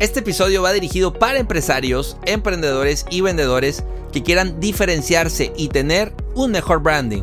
Este episodio va dirigido para empresarios, emprendedores y vendedores que quieran diferenciarse y tener un mejor branding.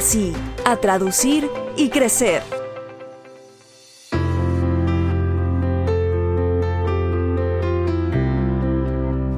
sí, a traducir y crecer.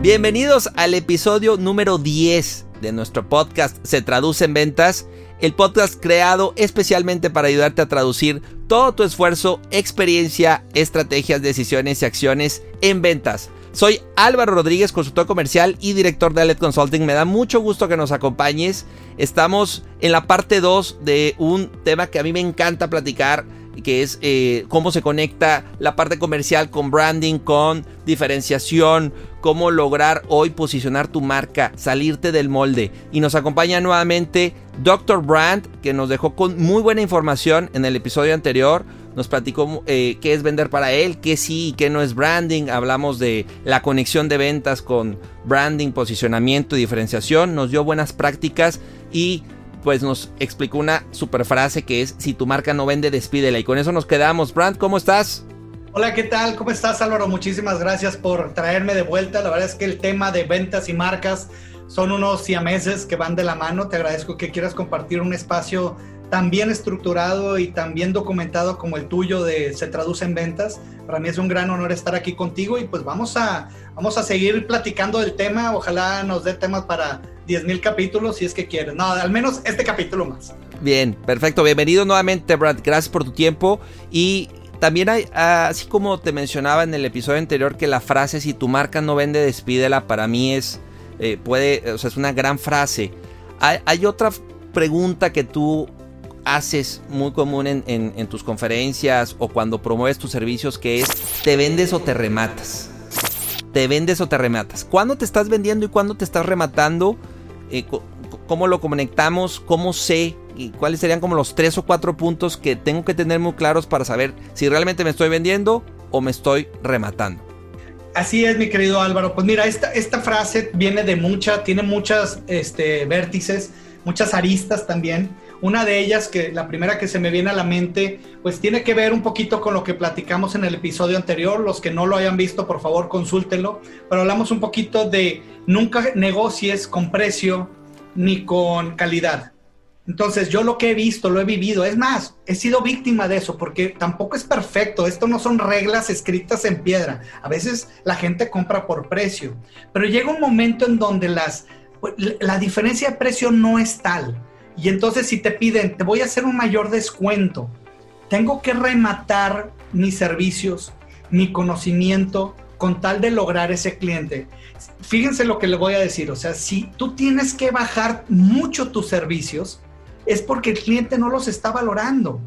Bienvenidos al episodio número 10 de nuestro podcast Se traduce en ventas, el podcast creado especialmente para ayudarte a traducir todo tu esfuerzo, experiencia, estrategias, decisiones y acciones en ventas. Soy Álvaro Rodríguez, consultor comercial y director de Alet Consulting. Me da mucho gusto que nos acompañes. Estamos en la parte 2 de un tema que a mí me encanta platicar, que es eh, cómo se conecta la parte comercial con branding, con diferenciación, cómo lograr hoy posicionar tu marca, salirte del molde. Y nos acompaña nuevamente Dr. Brand, que nos dejó con muy buena información en el episodio anterior nos platicó eh, qué es vender para él, qué sí y qué no es branding. Hablamos de la conexión de ventas con branding, posicionamiento y diferenciación. Nos dio buenas prácticas y pues nos explicó una super frase que es si tu marca no vende, despídela. Y con eso nos quedamos. Brand, ¿cómo estás? Hola, ¿qué tal? ¿Cómo estás Álvaro? Muchísimas gracias por traerme de vuelta. La verdad es que el tema de ventas y marcas son unos siameses que van de la mano. Te agradezco que quieras compartir un espacio tan bien estructurado y tan bien documentado como el tuyo de Se traduce en ventas. Para mí es un gran honor estar aquí contigo y pues vamos a, vamos a seguir platicando del tema. Ojalá nos dé temas para 10.000 capítulos si es que quieres. No, al menos este capítulo más. Bien, perfecto. Bienvenido nuevamente, Brad. Gracias por tu tiempo. Y también hay, así como te mencionaba en el episodio anterior, que la frase si tu marca no vende, despídela, para mí es, eh, puede, o sea, es una gran frase. Hay, otra pregunta que tú haces muy común en, tus conferencias o cuando promueves tus servicios que es te vendes o te rematas. Te vendes o te rematas. ¿Cuándo te estás vendiendo y cuándo te estás rematando? Eh, ¿Cómo lo conectamos? ¿Cómo sé? ¿Y cuáles serían como los tres o cuatro puntos que tengo que tener muy claros para saber si realmente me estoy vendiendo o me estoy rematando? Así es, mi querido Álvaro. Pues mira, esta, esta frase viene de mucha, tiene muchas este, vértices, muchas aristas también. Una de ellas, que la primera que se me viene a la mente, pues tiene que ver un poquito con lo que platicamos en el episodio anterior. Los que no lo hayan visto, por favor, consúltenlo. Pero hablamos un poquito de nunca negocies con precio ni con calidad. Entonces, yo lo que he visto, lo he vivido. Es más, he sido víctima de eso porque tampoco es perfecto. Esto no son reglas escritas en piedra. A veces la gente compra por precio. Pero llega un momento en donde las, la diferencia de precio no es tal y entonces si te piden, te voy a hacer un mayor descuento, tengo que rematar mis servicios, mi conocimiento con tal de lograr ese cliente. Fíjense lo que le voy a decir, o sea, si tú tienes que bajar mucho tus servicios, es porque el cliente no los está valorando.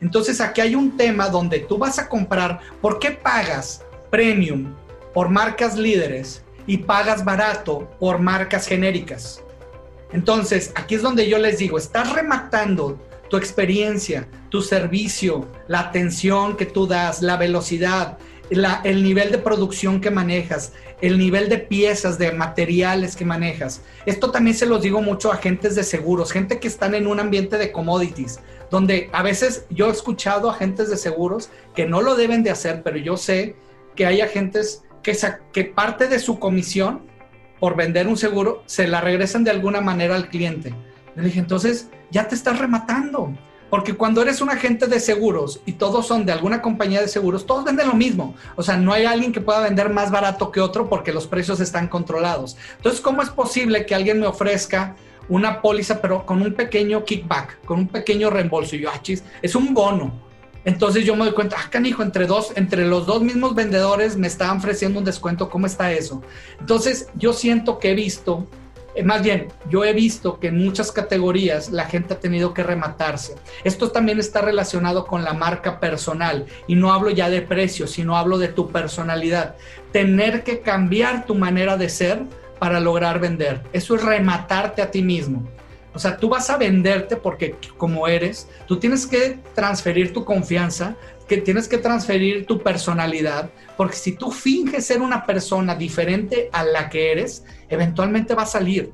Entonces aquí hay un tema donde tú vas a comprar, ¿por qué pagas premium por marcas líderes y pagas barato por marcas genéricas? Entonces, aquí es donde yo les digo, estás rematando tu experiencia, tu servicio, la atención que tú das, la velocidad, el nivel de producción que manejas, el nivel de piezas, de materiales que manejas. Esto también se los digo mucho a agentes de seguros, gente que están en un ambiente de commodities, donde a veces yo he escuchado agentes de seguros que no lo deben de hacer, pero yo sé que hay agentes que parte de su comisión por vender un seguro, se la regresan de alguna manera al cliente. Le dije, entonces ya te estás rematando. Porque cuando eres un agente de seguros y todos son de alguna compañía de seguros, todos venden lo mismo. O sea, no hay alguien que pueda vender más barato que otro porque los precios están controlados. Entonces, ¿cómo es posible que alguien me ofrezca una póliza, pero con un pequeño kickback, con un pequeño reembolso? Y yo, ah, es un bono. Entonces yo me doy cuenta, ah, canijo, entre dos, entre los dos mismos vendedores me estaban ofreciendo un descuento, ¿cómo está eso? Entonces yo siento que he visto Eh, más bien, yo he visto que en muchas categorías la gente ha tenido que rematarse. Esto también está relacionado con la marca personal y no hablo ya de precios, sino hablo de tu personalidad. Tener que cambiar tu manera de ser para lograr vender. Eso es rematarte a ti mismo. O sea, tú vas a venderte porque como eres, tú tienes que transferir tu confianza, que tienes que transferir tu personalidad, porque si tú finges ser una persona diferente a la que eres, eventualmente va a salir.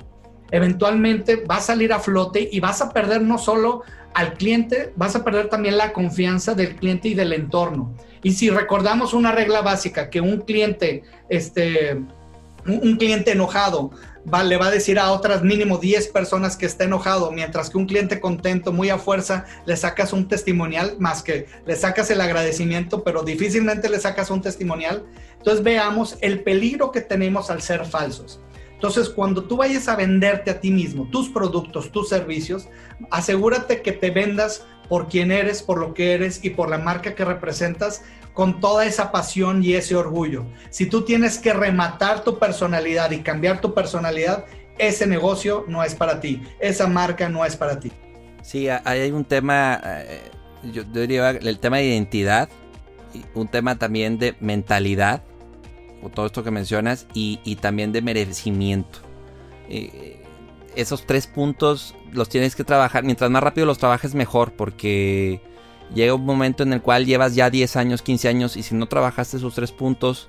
Eventualmente va a salir a flote y vas a perder no solo al cliente, vas a perder también la confianza del cliente y del entorno. Y si recordamos una regla básica, que un cliente, este, un cliente enojado va, le va a decir a otras mínimo 10 personas que está enojado, mientras que un cliente contento, muy a fuerza, le sacas un testimonial, más que le sacas el agradecimiento, pero difícilmente le sacas un testimonial. Entonces veamos el peligro que tenemos al ser falsos. Entonces, cuando tú vayas a venderte a ti mismo, tus productos, tus servicios, asegúrate que te vendas por quién eres, por lo que eres y por la marca que representas con toda esa pasión y ese orgullo. Si tú tienes que rematar tu personalidad y cambiar tu personalidad, ese negocio no es para ti, esa marca no es para ti. Sí, hay un tema, eh, yo diría el tema de identidad, un tema también de mentalidad, o todo esto que mencionas, y, también de merecimiento. Eh, esos tres puntos los tienes que trabajar, mientras más rápido los trabajes mejor, porque llega un momento en el cual llevas ya 10 años, 15 años y si no trabajaste esos tres puntos,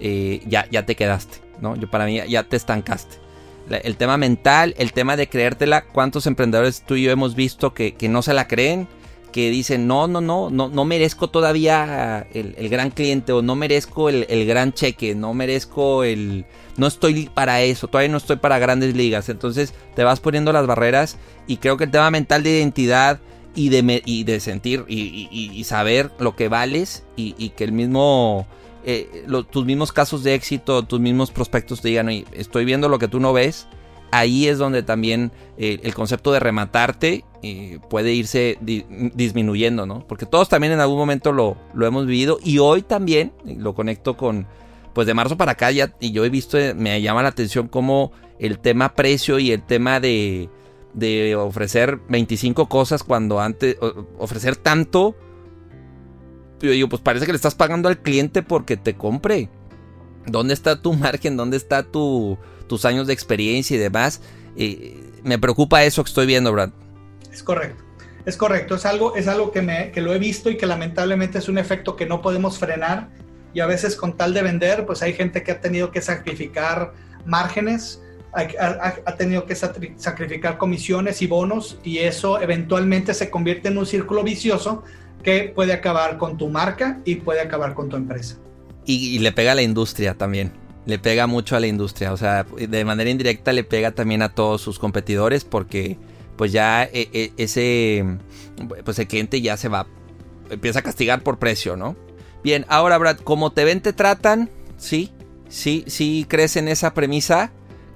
eh, ya, ya te quedaste, ¿no? Yo para mí ya te estancaste. El tema mental, el tema de creértela, ¿cuántos emprendedores tú y yo hemos visto que, no se la creen? Que dicen, no, no, no, no, no merezco todavía el, gran cliente o no merezco el, el, gran cheque, no merezco el... No estoy para eso, todavía no estoy para grandes ligas. Entonces te vas poniendo las barreras y creo que el tema mental de identidad, y de, y de sentir y, saber lo que vales y, que el mismo, eh, tus mismos casos de éxito, tus mismos prospectos te digan, estoy viendo lo que tú no ves, ahí es donde también eh, el concepto de rematarte eh, puede irse disminuyendo, ¿no? Porque todos también en algún momento lo, lo hemos vivido y hoy también lo conecto con, pues de marzo para acá ya, y yo he visto, me llama la atención como el tema precio y el tema de de ofrecer 25 cosas cuando antes ofrecer tanto yo digo pues parece que le estás pagando al cliente porque te compre. Dónde está tu margen dónde está tu, tus años de experiencia y demás eh, me preocupa eso que estoy viendo Brad. Es correcto es correcto. Es algo es algo que me que lo he visto y que lamentablemente es un efecto que no podemos frenar. Y a veces con tal de vender pues hay gente que ha tenido que sacrificar márgenes ha, tenido que sacrificar comisiones y bonos y eso eventualmente se convierte en un círculo vicioso que puede acabar con tu marca y puede acabar con tu empresa. Y, le pega a la industria también. Le pega mucho a la industria. O sea, de manera indirecta le pega también a todos sus competidores porque pues ya e, e, ese pues el cliente ya se va empieza a castigar por precio, ¿no? Bien, ahora Brad, como te ven te tratan, sí, sí, sí crees en esa premisa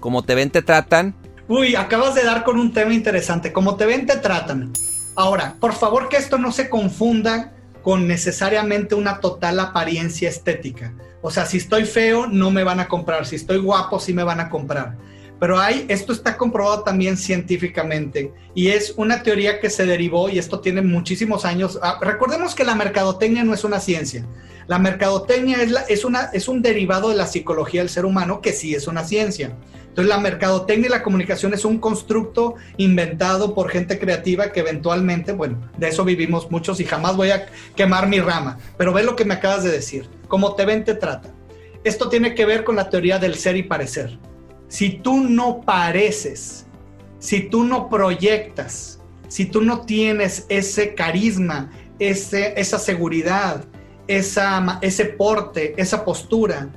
como te ven, te tratan. Uy, acabas de dar con un tema interesante. Como te ven, te tratan. Ahora, por favor que esto no se confunda con necesariamente una total apariencia estética. O sea, si estoy feo, no me van a comprar. Si estoy guapo, sí me van a comprar. Pero hay, esto está comprobado también científicamente y es una teoría que se derivó y esto tiene muchísimos años. Ah, recordemos que la mercadotecnia no es una ciencia. La mercadotecnia es, es, una, es un derivado de la psicología del ser humano que sí es una ciencia. Entonces la mercadotecnia y la comunicación es un constructo inventado por gente creativa que eventualmente, bueno, de eso vivimos muchos y jamás voy a quemar mi rama, pero ve lo que me acabas de decir, como te ven, te trata. Esto tiene que ver con la teoría del ser y parecer. Si tú no pareces, si tú no proyectas, si tú no tienes ese carisma, ese, esa seguridad, esa, ese porte, esa postura,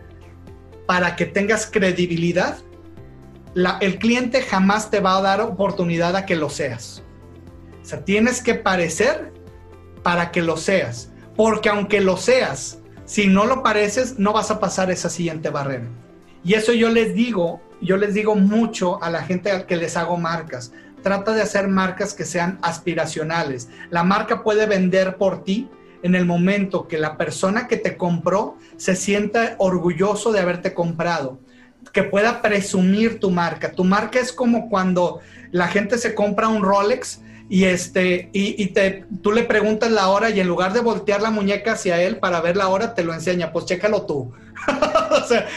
para que tengas credibilidad, el cliente jamás te va a dar oportunidad a que lo seas. O sea, tienes que parecer para que lo seas. Porque aunque lo seas, si no lo pareces, no vas a pasar esa siguiente barrera. Y eso yo les digo, yo les digo mucho a la gente que les hago marcas. Trata de hacer marcas que sean aspiracionales. La marca puede vender por ti en el momento que la persona que te compró se sienta orgulloso de haberte comprado que pueda presumir tu marca. Tu marca es como cuando la gente se compra un Rolex y este y, te, tú le preguntas la hora y en lugar de voltear la muñeca hacia él para ver la hora te lo enseña pues chécalo tú o sea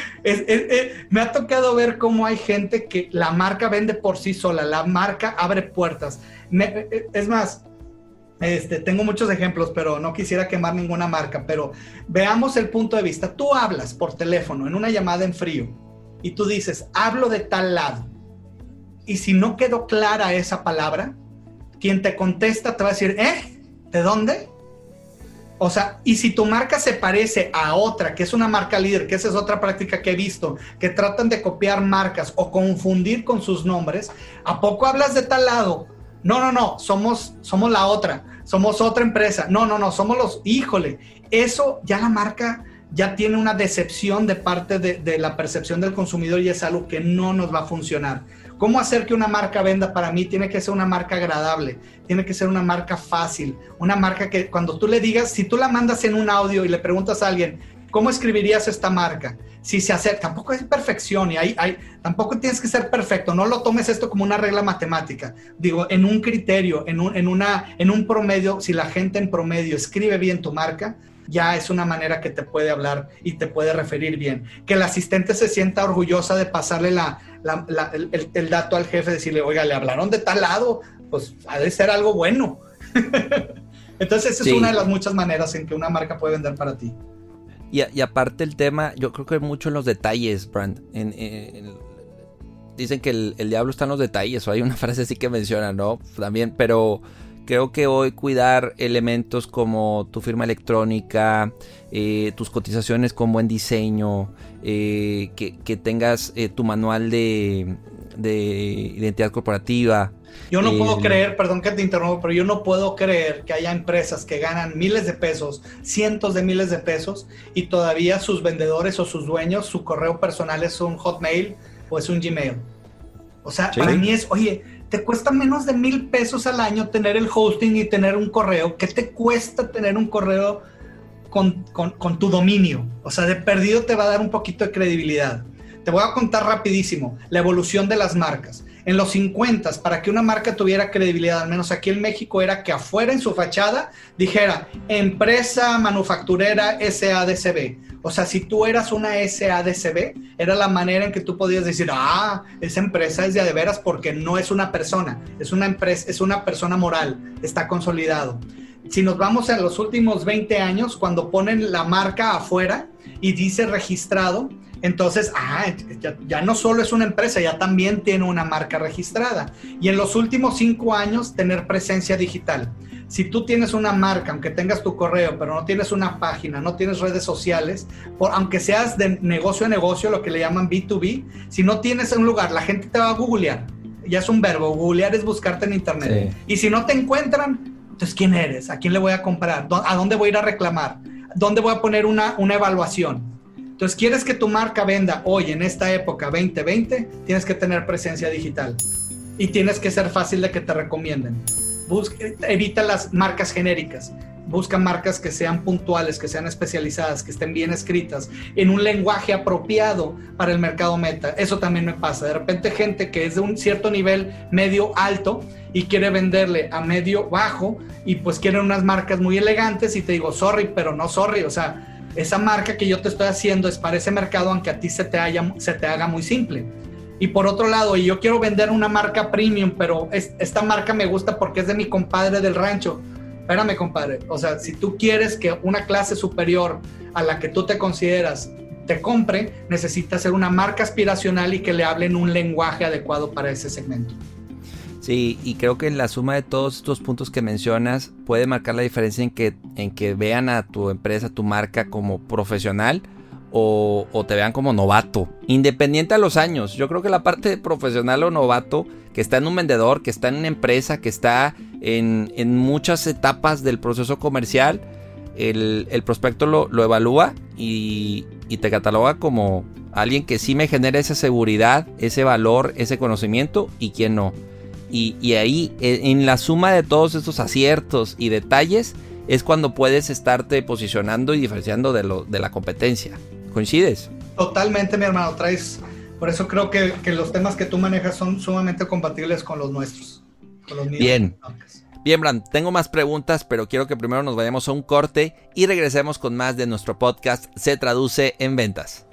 me ha tocado ver cómo hay gente que la marca vende por sí sola la marca abre puertas es más este, tengo muchos ejemplos, pero no quisiera quemar ninguna marca, pero veamos el punto de vista. Tú hablas por teléfono en una llamada en frío y tú dices, hablo de tal lado. Y si no quedó clara esa palabra, quien te contesta te va a decir, ¿eh? ¿De dónde? O sea, y si tu marca se parece a otra, que es una marca líder, que esa es otra práctica que he visto, que tratan de copiar marcas o confundir con sus nombres, ¿a poco hablas de tal lado? No, no, no, somos, somos la otra, somos otra empresa. No, no, no, somos los, híjole, eso ya la marca ya tiene una decepción de parte de, de la percepción del consumidor y es algo que no nos va a funcionar. ¿Cómo hacer que una marca venda para mí? Tiene que ser una marca agradable, tiene que ser una marca fácil, una marca que cuando tú le digas, si tú la mandas en un audio y le preguntas a alguien, ¿cómo escribirías esta marca? Si se hace, tampoco es perfección y hay, hay, tampoco tienes que ser perfecto, no lo tomes esto como una regla matemática. Digo, en un criterio, en un, en una, en un promedio, si la gente en promedio escribe bien tu marca, ya es una manera que te puede hablar y te puede referir bien. Que el asistente se sienta orgullosa de pasarle la, el, dato al jefe, decirle, oiga, le hablaron de tal lado, pues ha de ser algo bueno. Entonces, esa es una de las muchas maneras en que una marca puede vender para ti. Y, aparte el tema, yo creo que mucho en los detalles, Brand. dicen que el, el, diablo está en los detalles, o hay una frase así que menciona, ¿no? También, pero Creo que hoy cuidar elementos como tu firma electrónica, eh, tus cotizaciones con buen diseño, eh, que, tengas eh, tu manual de, identidad corporativa. Yo no puedo creer, perdón que te interrumpa, pero yo no puedo creer que haya empresas que ganan miles de pesos, cientos de miles de pesos, y todavía sus vendedores o sus dueños, su correo personal es un Hotmail o es un Gmail. O sea, para mí es, oye, te cuesta menos de mil pesos al año tener el hosting y tener un correo. ¿Qué te cuesta tener un correo con, tu dominio? O sea, de perdido te va a dar un poquito de credibilidad. Te voy a contar rapidísimo la evolución de las marcas. En los 50, para que una marca tuviera credibilidad, al menos aquí en México, era que afuera en su fachada dijera empresa manufacturera SADCB o sea, si tú eras una SADCB, era la manera en que tú podías decir, ah, esa empresa es de, de veras porque no es una persona, es una empresa, es una persona moral, está consolidado. Si nos vamos a los últimos 20 años, cuando ponen la marca afuera y dice registrado, entonces, ah, ya, ya, no solo es una empresa, ya también tiene una marca registrada. Y en los últimos cinco años, tener presencia digital si tú tienes una marca, aunque tengas tu correo, pero no tienes una página, no tienes redes sociales, por, aunque seas de negocio a negocio, lo que le llaman B2B, si no tienes un lugar, la gente te va a googlear. Ya es un verbo, googlear es buscarte en internet. Y si no te encuentran, entonces ¿quién eres? ¿A quién le voy a comprar? ¿A dónde voy a ir a reclamar? ¿Dónde voy a poner una, una evaluación? Entonces, ¿quieres que tu marca venda hoy en esta época 2020? Tienes que tener presencia digital y tienes que ser fácil de que te recomienden evita las marcas genéricas. Busca marcas que sean puntuales, que sean especializadas, que estén bien escritas, en un lenguaje apropiado para el mercado meta. Eso también me pasa. De repente gente que es de un cierto nivel medio alto y quiere venderle a medio bajo y pues quieren unas marcas muy elegantes y te digo, sorry, pero no sorry. O sea, esa marca que yo te estoy haciendo es para ese mercado aunque a ti se te, haga muy simple. Y por otro lado, y yo quiero vender una marca premium, pero esta marca me gusta porque es de mi compadre del rancho. Espérame, compadre. O sea, si tú quieres que una clase superior a la que tú te consideras te compre, necesitas ser una marca aspiracional y que le hablen un lenguaje adecuado para ese segmento. Sí, y creo que la suma de todos estos puntos que mencionas puede marcar la diferencia en que, en que vean a tu empresa, tu marca como profesional o, te vean como novato. Independiente a los años. Yo creo que la parte profesional o novato, que está en un vendedor, que está en una empresa, que está en, muchas etapas del proceso comercial, el, prospecto lo, evalúa y, te cataloga como alguien que sí me genera esa seguridad, ese valor, ese conocimiento y quien no. Y, ahí, e, en la suma de todos estos aciertos y detalles, es cuando puedes estarte posicionando y diferenciando de, lo, de la competencia. ¿Coincides? Totalmente, mi hermano. Traes, Por eso creo que, los temas que tú manejas son sumamente compatibles con los nuestros. Bien. Bien, Brand, tengo más preguntas, pero quiero que primero nos vayamos a un corte y regresemos con más de nuestro podcast Se Traduce en Ventas.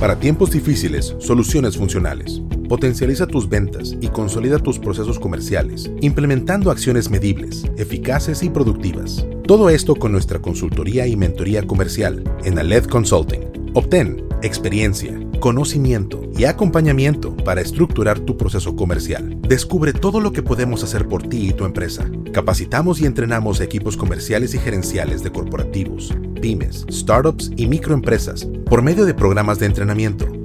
Para tiempos difíciles, soluciones funcionales. Potencializa tus ventas y consolida tus procesos comerciales, implementando acciones medibles, eficaces y productivas. Todo esto con nuestra consultoría y mentoría comercial en Aled Consulting. Obtén experiencia, conocimiento y acompañamiento para estructurar tu proceso comercial. Descubre todo lo que podemos hacer por ti y tu empresa. Capacitamos y entrenamos equipos comerciales y gerenciales de corporativos, pymes, startups y microempresas por medio de programas de entrenamiento,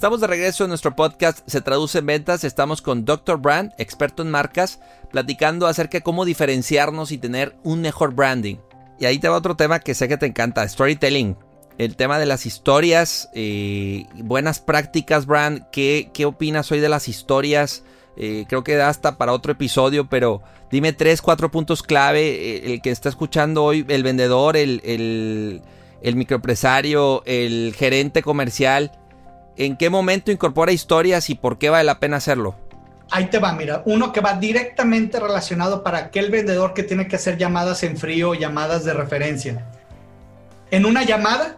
Estamos de regreso en nuestro podcast Se Traduce en Ventas. Estamos con Dr. Brand, experto en marcas, platicando acerca de cómo diferenciarnos y tener un mejor branding. Y ahí te va otro tema que sé que te encanta, storytelling. El tema de las historias, eh, buenas prácticas, Brand. ¿Qué, ¿Qué opinas hoy de las historias? Eh, creo que da hasta para otro episodio, pero dime tres, cuatro puntos clave. Eh, el que está escuchando hoy, el vendedor, el, el, el microempresario, el gerente comercial. ¿En qué momento incorpora historias y por qué vale la pena hacerlo? Ahí te va, mira, uno que va directamente relacionado para aquel vendedor que tiene que hacer llamadas en frío, llamadas de referencia. En una llamada,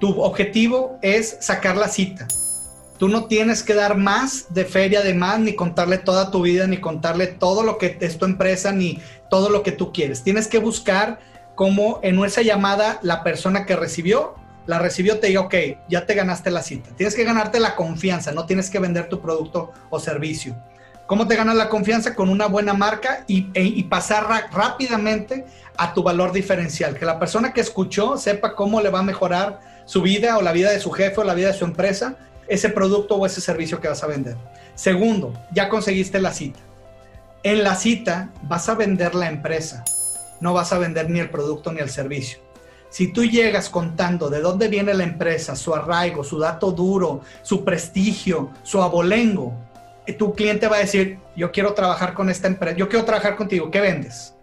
tu objetivo es sacar la cita. Tú no tienes que dar más de feria de más, ni contarle toda tu vida, ni contarle todo lo que es tu empresa, ni todo lo que tú quieres. Tienes que buscar cómo en esa llamada la persona que recibió, la recibió, te diga, ok, ya te ganaste la cita. Tienes que ganarte la confianza, no tienes que vender tu producto o servicio. ¿Cómo te ganas la confianza? Con una buena marca y, e, y pasar rápidamente a tu valor diferencial. Que la persona que escuchó sepa cómo le va a mejorar su vida o la vida de su jefe o la vida de su empresa ese producto o ese servicio que vas a vender. Segundo, ya conseguiste la cita. En la cita vas a vender la empresa, no vas a vender ni el producto ni el servicio. Si tú llegas contando de dónde viene la empresa, su arraigo, su dato duro, su prestigio, su abolengo, tu cliente va a decir, yo quiero trabajar con esta empresa, yo quiero trabajar contigo, ¿qué vendes?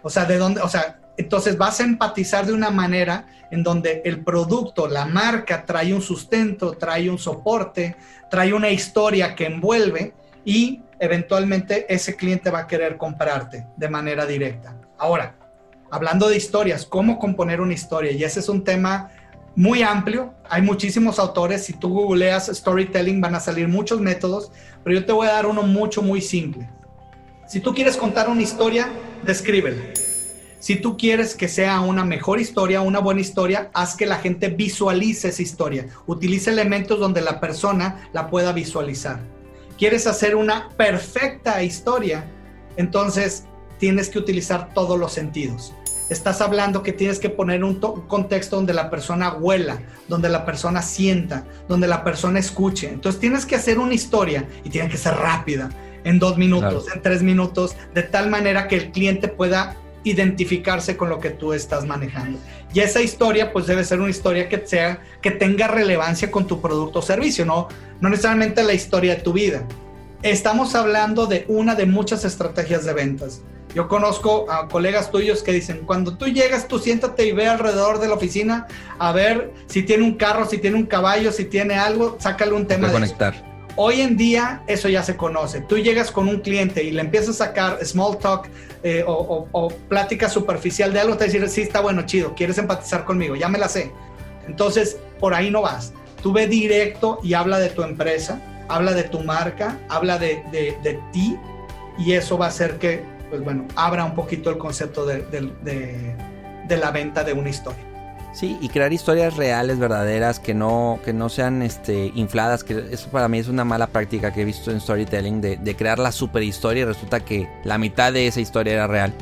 O sea, de dónde, o sea, entonces vas a empatizar de una manera en donde el producto, la marca trae un sustento, trae un soporte, trae una historia que envuelve y eventualmente ese cliente va a querer comprarte de manera directa. Ahora, hablando de historias, ¿cómo componer una historia? Y ese es un tema muy amplio. Hay muchísimos autores. Si tú googleas storytelling van a salir muchos métodos, pero yo te voy a dar uno mucho, muy simple. Si tú quieres contar una historia, descríbela si tú quieres que sea una mejor historia, una buena historia, haz que la gente visualice esa historia. Utiliza elementos donde la persona la pueda visualizar. ¿Quieres hacer una perfecta historia? Entonces tienes que utilizar todos los sentidos. Estás hablando que tienes que poner un contexto donde la persona huela, donde la persona sienta, donde la persona escuche. Entonces tienes que hacer una historia y tiene que ser rápida, en dos minutos, en tres minutos, de tal manera que el cliente pueda identificarse con lo que tú estás manejando. Y esa historia pues debe ser una historia que sea que tenga relevancia con tu producto o servicio, no no necesariamente la historia de tu vida. Estamos hablando de una de muchas estrategias de ventas. Yo conozco a colegas tuyos que dicen, cuando tú llegas, tú siéntate y ve alrededor de la oficina a ver si tiene un carro, si tiene un caballo, si tiene algo, sácale un tema. De conectar. Hoy en día eso ya se conoce. Tú llegas con un cliente y le empiezas a sacar small talk eh, o, plática superficial de algo, te decir, sí, está bueno, chido, quieres empatizar conmigo, ya me la sé. Entonces, por ahí no vas. Tú ve directo y habla de tu empresa, habla de tu marca, habla de, de, ti y eso va a hacer que, pues bueno, abra un poquito el concepto de, de la venta de una historia. Sí, y crear historias reales, verdaderas, que no, que no sean este, infladas, que eso para mí es una mala práctica que he visto en storytelling, de, crear la super historia y resulta que la mitad de esa historia era real.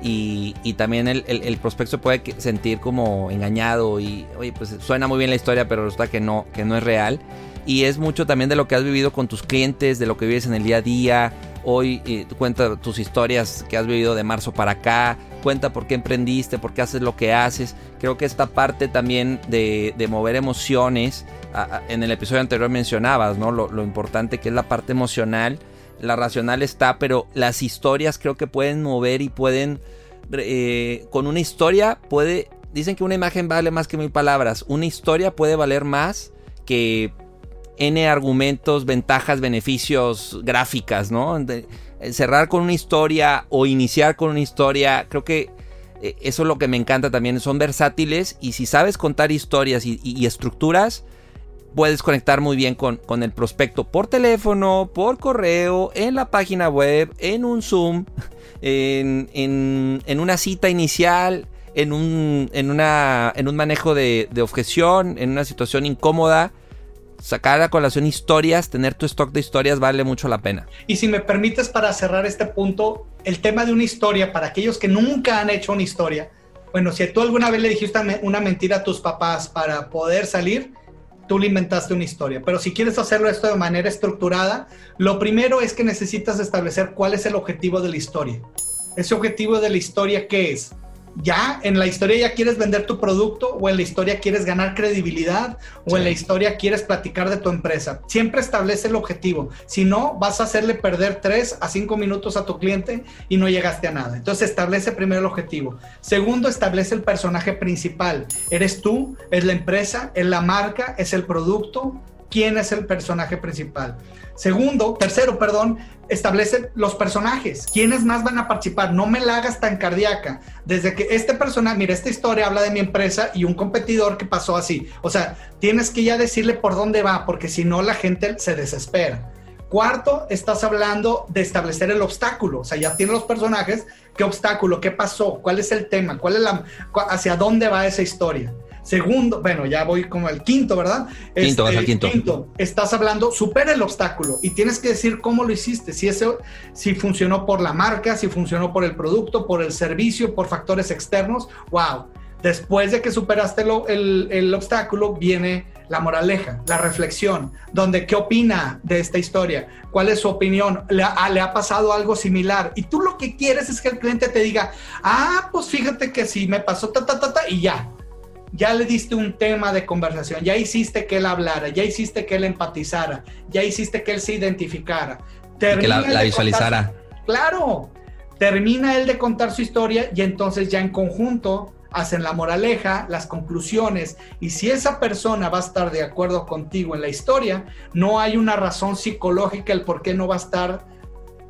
Y, y también el, el, prospecto puede sentir como engañado y, oye, pues suena muy bien la historia, pero resulta que no, que no es real. Y es mucho también de lo que has vivido con tus clientes, de lo que vives en el día a día. Hoy cuenta tus historias que has vivido de marzo para acá, cuenta por qué emprendiste, por qué haces lo que haces. Creo que esta parte también de, mover emociones, en el episodio anterior mencionabas, ¿no? Lo, importante que es la parte emocional. La racional está, pero las historias creo que pueden mover y pueden... Eh, con una historia puede... Dicen que una imagen vale más que mil palabras. Una historia puede valer más que N argumentos, ventajas, beneficios, gráficas, ¿no? Eh, cerrar con una historia o iniciar con una historia, creo que eh, eso es lo que me encanta también, son versátiles y si sabes contar historias y, estructuras, puedes conectar muy bien con, con, el prospecto por teléfono, por correo, en la página web, en un Zoom, en, en, una cita inicial, en un, en una, en un manejo de, de objeción, en una situación incómoda sacar a colación historias, tener tu stock de historias vale mucho la pena. Y si me permites para cerrar este punto, el tema de una historia, para aquellos que nunca han hecho una historia, bueno, si tú alguna vez le dijiste una mentira a tus papás para poder salir, tú le inventaste una historia. Pero si quieres hacerlo esto de manera estructurada, lo primero es que necesitas establecer cuál es el objetivo de la historia. Ese objetivo de la historia, ¿qué es? Ya en la historia ya quieres vender tu producto o en la historia quieres ganar credibilidad o en la historia quieres platicar de tu empresa. Siempre establece el objetivo. Si no, vas a hacerle perder 3 a 5 minutos a tu cliente y no llegaste a nada. Entonces establece primero el objetivo. Segundo, establece el personaje principal. ¿Eres tú? ¿Es la empresa? ¿Es la marca? ¿Es el producto? quién es el personaje principal. Segundo, tercero, perdón, establece los personajes. ¿Quiénes más van a participar? No me la hagas tan cardíaca. Desde que este personaje, mira, esta historia habla de mi empresa y un competidor que pasó así. O sea, tienes que ya decirle por dónde va, porque si no la gente se desespera. Cuarto, estás hablando de establecer el obstáculo. O sea, ya tienes los personajes. ¿Qué obstáculo? ¿Qué pasó? ¿Cuál es el tema? ¿Cuál es la, ¿Hacia dónde va esa historia? Segundo, bueno, ya voy como al quinto, ¿verdad? Quinto, este, quinto. quinto. Estás hablando, supera el obstáculo y tienes que decir cómo lo hiciste, si eso, si funcionó por la marca, si funcionó por el producto, por el servicio, por factores externos. Wow. Después de que superaste el, el, obstáculo, viene la moraleja, la reflexión, donde qué opina de esta historia, cuál es su opinión, le ha, le ha, pasado algo similar. Y tú lo que quieres es que el cliente te diga, ah, pues fíjate que sí, me pasó ta, ta, ta, ta, y ya ya le diste un tema de conversación, ya hiciste que él hablara, ya hiciste que él empatizara, ya hiciste que él se identificara. que la, visualizara. claro, termina él de contar su historia y entonces ya en conjunto hacen la moraleja, las conclusiones, y si esa persona va a estar de acuerdo contigo en la historia, no hay una razón psicológica el por qué no va a estar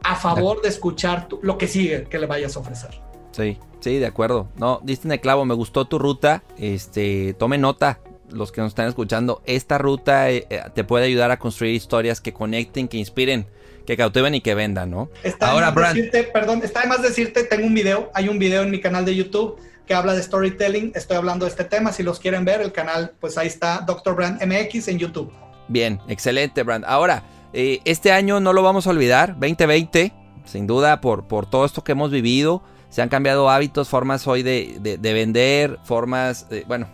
a favor de escuchar lo que sigue que le vayas a ofrecer. Sí, sí, de acuerdo. No, diste en el clavo, me gustó tu ruta. Este, tome nota, los que nos están escuchando. Esta ruta eh, eh, te puede ayudar a construir historias que conecten, que inspiren, que cautiven y que vendan, ¿no? Está Ahora, Brand. Decirte, perdón, está de más decirte, tengo un video, hay un video en mi canal de YouTube que habla de storytelling. Estoy hablando de este tema. Si los quieren ver, el canal, pues ahí está, Dr. Brand MX en YouTube. Bien, excelente, Brand. Ahora, eh, este año no lo vamos a olvidar, 2020, sin duda, por, por todo esto que hemos vivido se han cambiado hábitos, formas hoy de, vender, formas, bueno,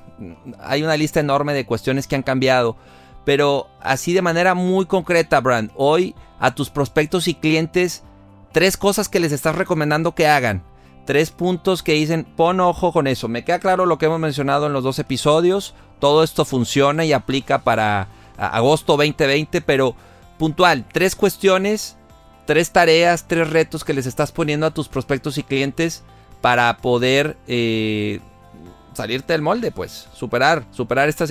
hay una lista enorme de cuestiones que han cambiado, pero así de manera muy concreta, Brand, hoy a tus prospectos y clientes, tres cosas que les estás recomendando que hagan. Tres puntos que dicen, pon ojo con eso. Me queda claro lo que hemos mencionado en los dos episodios. Todo esto funciona y aplica para agosto 2020, pero puntual, tres cuestiones tres tareas, tres retos que les estás poniendo a tus prospectos y clientes para poder eh, salirte del molde, pues, superar, superar esta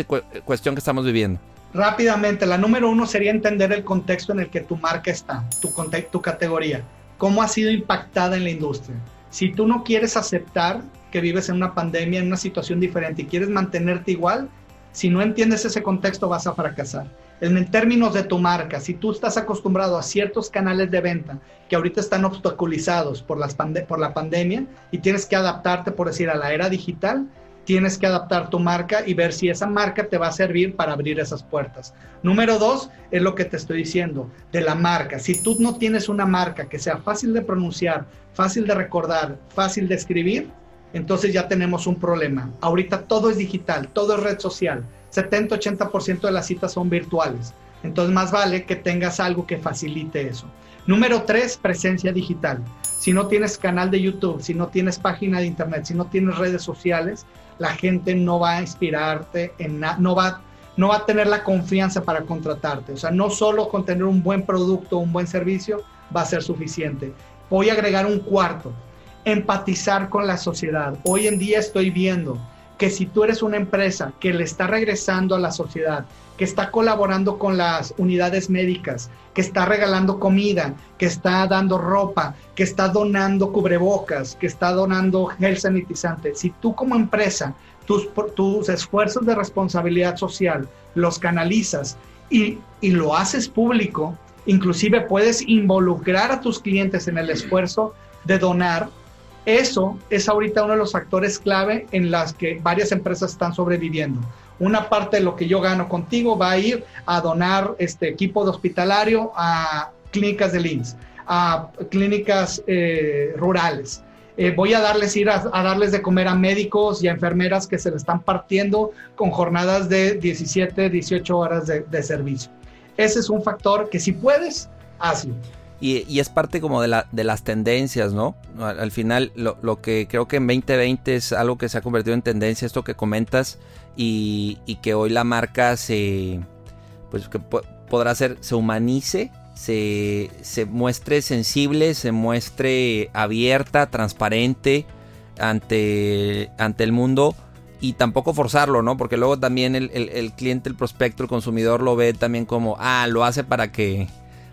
cuestión que estamos viviendo. Rápidamente, la número uno sería entender el contexto en el que tu marca está, tu, tu categoría, cómo ha sido impactada en la industria. Si tú no quieres aceptar que vives en una pandemia, en una situación diferente y quieres mantenerte igual, si no entiendes ese contexto vas a fracasar en términos de tu marca, si tú estás acostumbrado a ciertos canales de venta que ahorita están obstaculizados por, la pandemia y tienes que adaptarte, por decir, a la era digital, tienes que adaptar tu marca y ver si esa marca te va a servir para abrir esas puertas. Número dos es lo que te estoy diciendo de la marca. Si tú no tienes una marca que sea fácil de pronunciar, fácil de recordar, fácil de escribir, entonces ya tenemos un problema. Ahorita todo es digital, todo es red social 70-80% de las citas son virtuales. Entonces más vale que tengas algo que facilite eso. Número tres, presencia digital. si no tienes canal de YouTube, si no tienes página de internet, si no tienes redes sociales, la gente no va a inspirarte en no va, no va a tener la confianza para contratarte. O sea, no solo con tener un buen producto, un buen servicio, va a ser suficiente. Voy a agregar un cuarto, empatizar con la sociedad. Hoy en día estoy viendo que si tú eres una empresa que le está regresando a la sociedad, que está colaborando con las unidades médicas, que está regalando comida, que está dando ropa, que está donando cubrebocas, que está donando gel sanitizante. Si tú como empresa tus, tus esfuerzos de responsabilidad social los canalizas y, y lo haces público, inclusive puedes involucrar a tus clientes en el esfuerzo de donar, eso es ahorita uno de los factores clave en las que varias empresas están sobreviviendo una parte de lo que yo gano contigo va a ir a donar este equipo de hospitalario a clínicas de IMSS, a clínicas eh, rurales. Eh, voy a darles ir a, darles de comer a médicos y a enfermeras que se le están partiendo con jornadas de 17, 18 horas de, servicio. Ese es un factor que si puedes, hazlo. Y, es parte como de, la, de las tendencias, ¿no? Al, final, lo, lo, que creo que en 2020 es algo que se ha convertido en tendencia, esto que comentas, y, que hoy la marca se, pues que podrá ser, se humanice, se, se muestre sensible, se muestre abierta, transparente ante, ante el mundo y tampoco forzarlo, ¿no? Porque luego también el, el, cliente, el prospecto, el consumidor lo ve también como, ah, lo hace para que,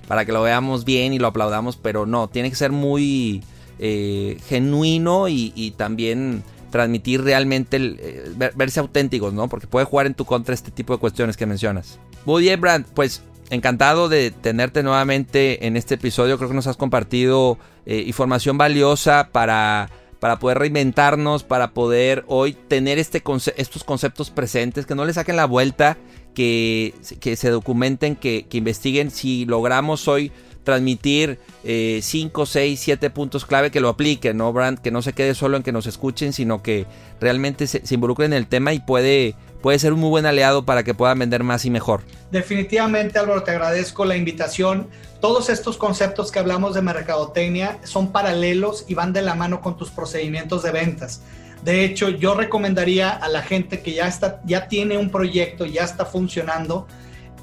para que lo veamos bien y lo aplaudamos, pero no, tiene que ser muy eh, genuino y, también transmitir realmente, eh, verse auténticos, ¿no? Porque puede jugar en tu contra este tipo de cuestiones que mencionas. Muy bien, Brand, pues encantado de tenerte nuevamente en este episodio. Creo que nos has compartido eh, información valiosa para, para poder reinventarnos, para poder hoy tener este estos conceptos presentes, que no le saquen la vuelta, que, que se documenten, que, que investiguen si logramos hoy transmitir 5, 6, 7 puntos clave que lo apliquen, ¿no, Brand? Que no se quede solo en que nos escuchen, sino que realmente se, involucren en el tema y puede, puede ser un muy buen aliado para que puedan vender más y mejor. Definitivamente, Álvaro, te agradezco la invitación. Todos estos conceptos que hablamos de mercadotecnia son paralelos y van de la mano con tus procedimientos de ventas. De hecho, yo recomendaría a la gente que ya, está, ya tiene un proyecto, ya está funcionando,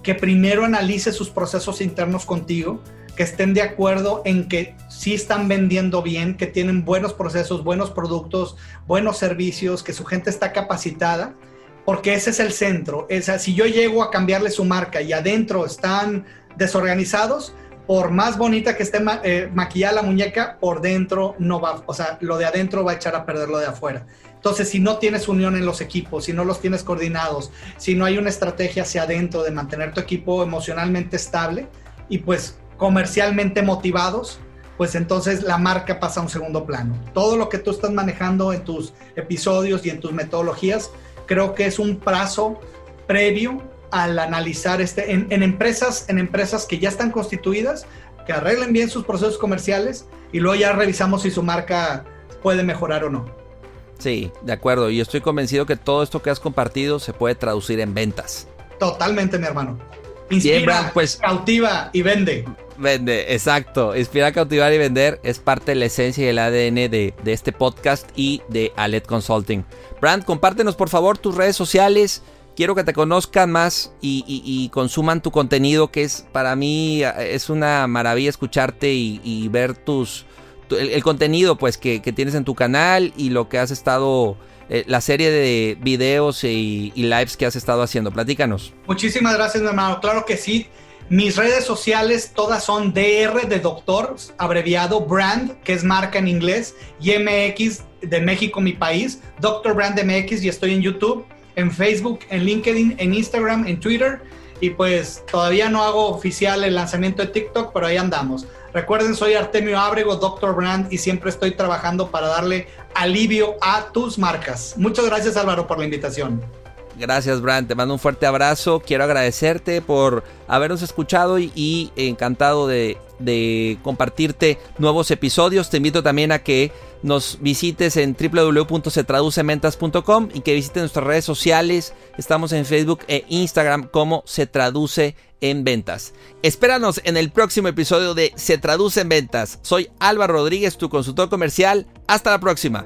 que primero analice sus procesos internos contigo, que estén de acuerdo en que sí están vendiendo bien, que tienen buenos procesos, buenos productos, buenos servicios, que su gente está capacitada, porque ese es el centro. Es, si yo llego a cambiarle su marca y adentro están desorganizados, por más bonita que esté eh, maquillada la muñeca, por dentro no va, o sea, lo de adentro va a echar a perder lo de afuera. Entonces, si no tienes unión en los equipos, si no los tienes coordinados, si no hay una estrategia hacia adentro de mantener tu equipo emocionalmente estable, y pues comercialmente motivados, pues entonces la marca pasa a un segundo plano. Todo lo que tú estás manejando en tus episodios y en tus metodologías, creo que es un plazo previo al analizar este en, empresas en empresas que ya están constituidas, que arreglen bien sus procesos comerciales y luego ya revisamos si su marca puede mejorar o no. Sí, de acuerdo. Y estoy convencido que todo esto que has compartido se puede traducir en ventas. Totalmente, mi hermano. Inspira, pues, cautiva y vende. Vende, exacto. Inspirar, cautivar y vender es parte de la esencia y el ADN de, este podcast y de Alet Consulting. Brand, compártenos por favor tus redes sociales. Quiero que te conozcan más y, consuman tu contenido, que es para mí es una maravilla escucharte y, ver tus el, contenido pues que, tienes en tu canal y lo que has estado eh, la serie de videos y, lives que has estado haciendo. Platícanos. Muchísimas gracias, mi hermano. Claro que sí. Mis redes sociales todas son DR de doctor, abreviado brand, que es marca en inglés, y MX de México, mi país, Doctor Brand MX, y estoy en YouTube, en Facebook, en LinkedIn, en Instagram, en Twitter, y pues todavía no hago oficial el lanzamiento de TikTok, pero ahí andamos. Recuerden, soy Artemio Ábrego, Doctor Brand, y siempre estoy trabajando para darle alivio a tus marcas. Muchas gracias Álvaro por la invitación. Gracias, Brand. Te mando un fuerte abrazo. Quiero agradecerte por habernos escuchado y, encantado de, de, compartirte nuevos episodios. Te invito también a que nos visites en www.setraducementas.com y que visites nuestras redes sociales. Estamos en Facebook e Instagram como Se Traduce en ventas. Espéranos en el próximo episodio de Se traduce en ventas. Soy Álvaro Rodríguez, tu consultor comercial. Hasta la próxima.